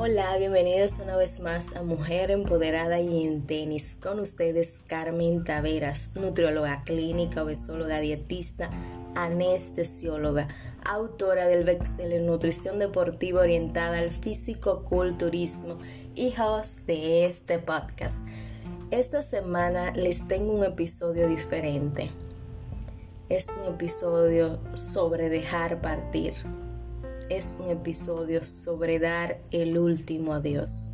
Hola, bienvenidos una vez más a Mujer Empoderada y en Tenis. Con ustedes Carmen Taveras, nutrióloga clínica, obesóloga, dietista, anestesióloga, autora del bestseller Nutrición Deportiva Orientada al Físico-Culturismo y host de este podcast. Esta semana les tengo un episodio diferente. Es un episodio sobre dejar partir es un episodio sobre dar el último adiós.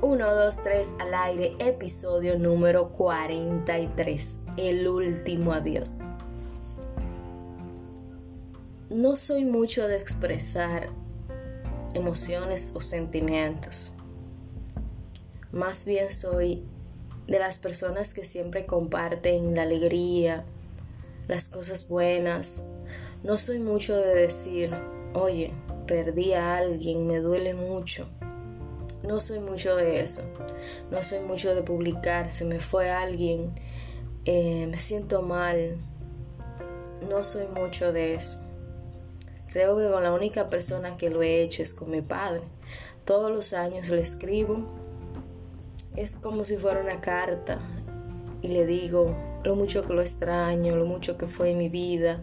1, 2, 3 al aire, episodio número 43, el último adiós. No soy mucho de expresar emociones o sentimientos. Más bien soy de las personas que siempre comparten la alegría, las cosas buenas, no soy mucho de decir, oye, perdí a alguien, me duele mucho. No soy mucho de eso. No soy mucho de publicar, se me fue alguien, eh, me siento mal. No soy mucho de eso. Creo que con la única persona que lo he hecho es con mi padre. Todos los años le escribo. Es como si fuera una carta y le digo lo mucho que lo extraño, lo mucho que fue en mi vida,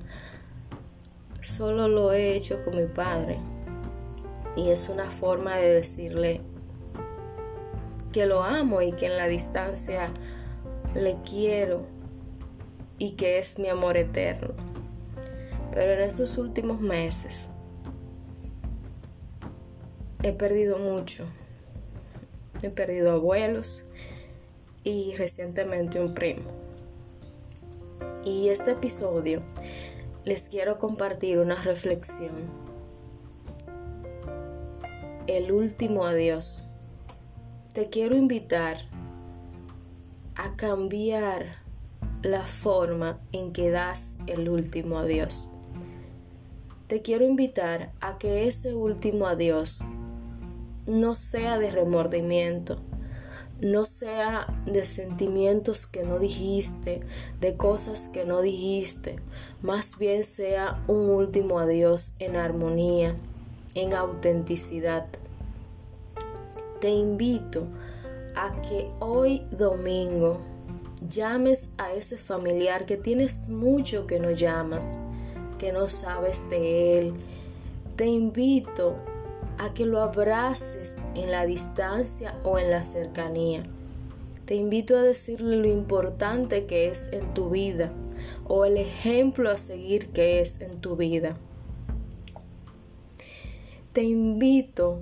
solo lo he hecho con mi padre. Y es una forma de decirle que lo amo y que en la distancia le quiero y que es mi amor eterno. Pero en estos últimos meses he perdido mucho. He perdido abuelos y recientemente un primo. Y este episodio les quiero compartir una reflexión. El último adiós. Te quiero invitar a cambiar la forma en que das el último adiós. Te quiero invitar a que ese último adiós no sea de remordimiento, no sea de sentimientos que no dijiste, de cosas que no dijiste, más bien sea un último adiós en armonía, en autenticidad. Te invito a que hoy domingo llames a ese familiar que tienes mucho que no llamas, que no sabes de él. Te invito a que lo abraces en la distancia o en la cercanía. Te invito a decirle lo importante que es en tu vida o el ejemplo a seguir que es en tu vida. Te invito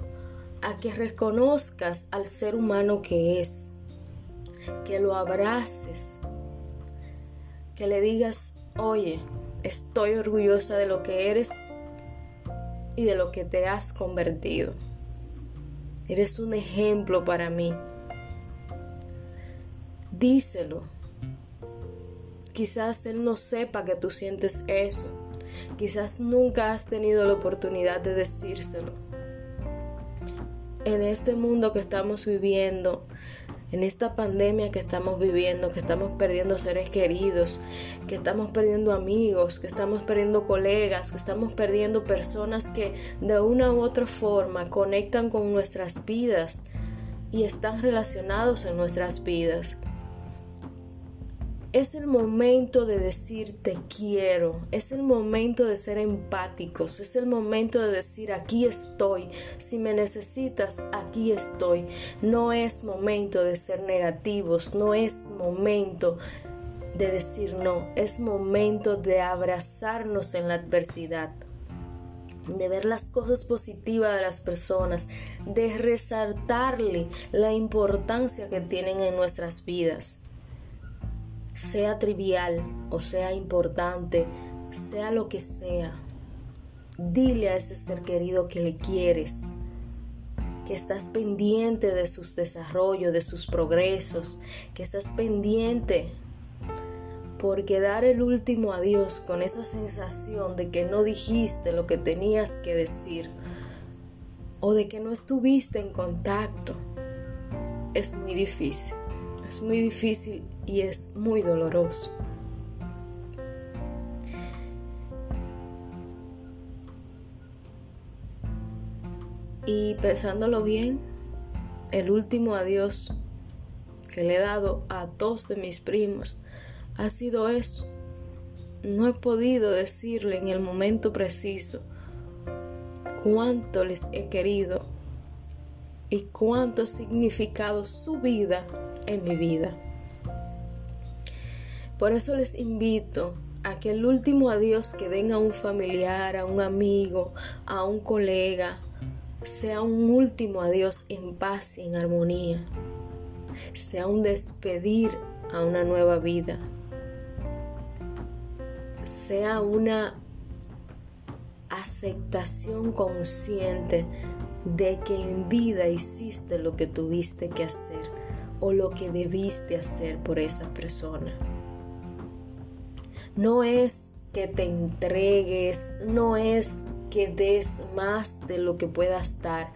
a que reconozcas al ser humano que es, que lo abraces, que le digas, oye, estoy orgullosa de lo que eres y de lo que te has convertido. Eres un ejemplo para mí. Díselo. Quizás Él no sepa que tú sientes eso. Quizás nunca has tenido la oportunidad de decírselo. En este mundo que estamos viviendo, en esta pandemia que estamos viviendo, que estamos perdiendo seres queridos, que estamos perdiendo amigos, que estamos perdiendo colegas, que estamos perdiendo personas que de una u otra forma conectan con nuestras vidas y están relacionados en nuestras vidas. Es el momento de decir te quiero, es el momento de ser empáticos, es el momento de decir aquí estoy, si me necesitas, aquí estoy. No es momento de ser negativos, no es momento de decir no, es momento de abrazarnos en la adversidad. De ver las cosas positivas de las personas, de resaltarle la importancia que tienen en nuestras vidas sea trivial o sea importante, sea lo que sea, dile a ese ser querido que le quieres, que estás pendiente de sus desarrollos, de sus progresos, que estás pendiente. Porque dar el último adiós con esa sensación de que no dijiste lo que tenías que decir o de que no estuviste en contacto es muy difícil. Es muy difícil y es muy doloroso. Y pensándolo bien, el último adiós que le he dado a dos de mis primos ha sido eso. No he podido decirle en el momento preciso cuánto les he querido y cuánto ha significado su vida en mi vida. Por eso les invito a que el último adiós que den a un familiar, a un amigo, a un colega, sea un último adiós en paz y en armonía. Sea un despedir a una nueva vida. Sea una aceptación consciente de que en vida hiciste lo que tuviste que hacer o lo que debiste hacer por esa persona. No es que te entregues, no es que des más de lo que puedas dar,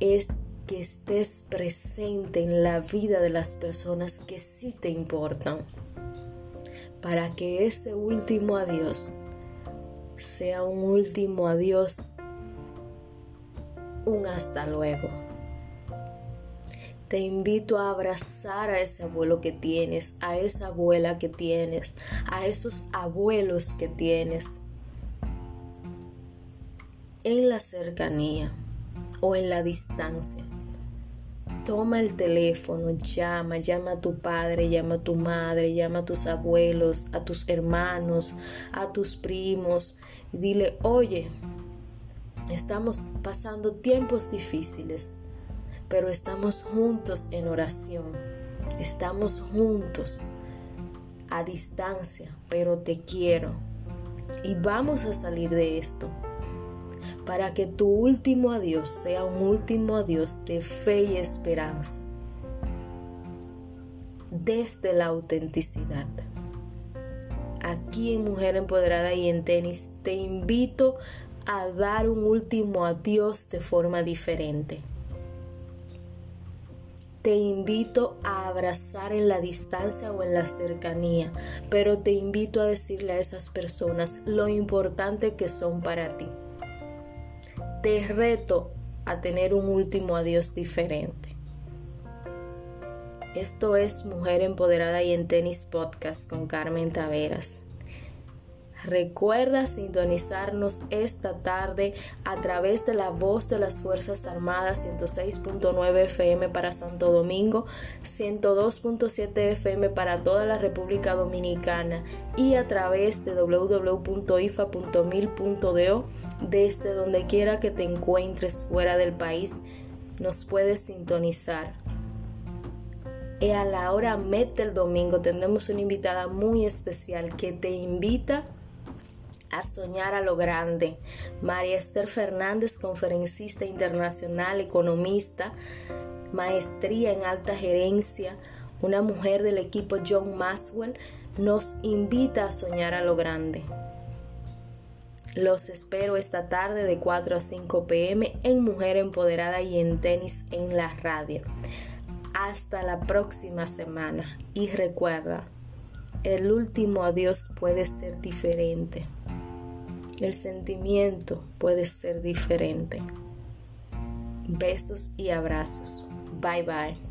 es que estés presente en la vida de las personas que sí te importan, para que ese último adiós sea un último adiós un hasta luego. Te invito a abrazar a ese abuelo que tienes, a esa abuela que tienes, a esos abuelos que tienes en la cercanía o en la distancia. Toma el teléfono, llama, llama a tu padre, llama a tu madre, llama a tus abuelos, a tus hermanos, a tus primos y dile, oye, Estamos pasando tiempos difíciles, pero estamos juntos en oración. Estamos juntos a distancia, pero te quiero. Y vamos a salir de esto para que tu último adiós sea un último adiós de fe y esperanza. Desde la autenticidad. Aquí en Mujer Empoderada y en Tenis te invito a dar un último adiós de forma diferente. Te invito a abrazar en la distancia o en la cercanía, pero te invito a decirle a esas personas lo importante que son para ti. Te reto a tener un último adiós diferente. Esto es Mujer Empoderada y en Tenis Podcast con Carmen Taveras. Recuerda sintonizarnos esta tarde a través de la voz de las Fuerzas Armadas 106.9 FM para Santo Domingo, 102.7 FM para toda la República Dominicana y a través de www.ifa.mil.do desde donde quiera que te encuentres fuera del país nos puedes sintonizar. Y a la hora mete el domingo tendremos una invitada muy especial que te invita a soñar a lo grande. María Esther Fernández, conferencista internacional, economista, maestría en alta gerencia, una mujer del equipo John Maxwell, nos invita a soñar a lo grande. Los espero esta tarde de 4 a 5 pm en Mujer Empoderada y en Tenis en la radio. Hasta la próxima semana y recuerda, el último adiós puede ser diferente el sentimiento puede ser diferente. Besos y abrazos. Bye bye.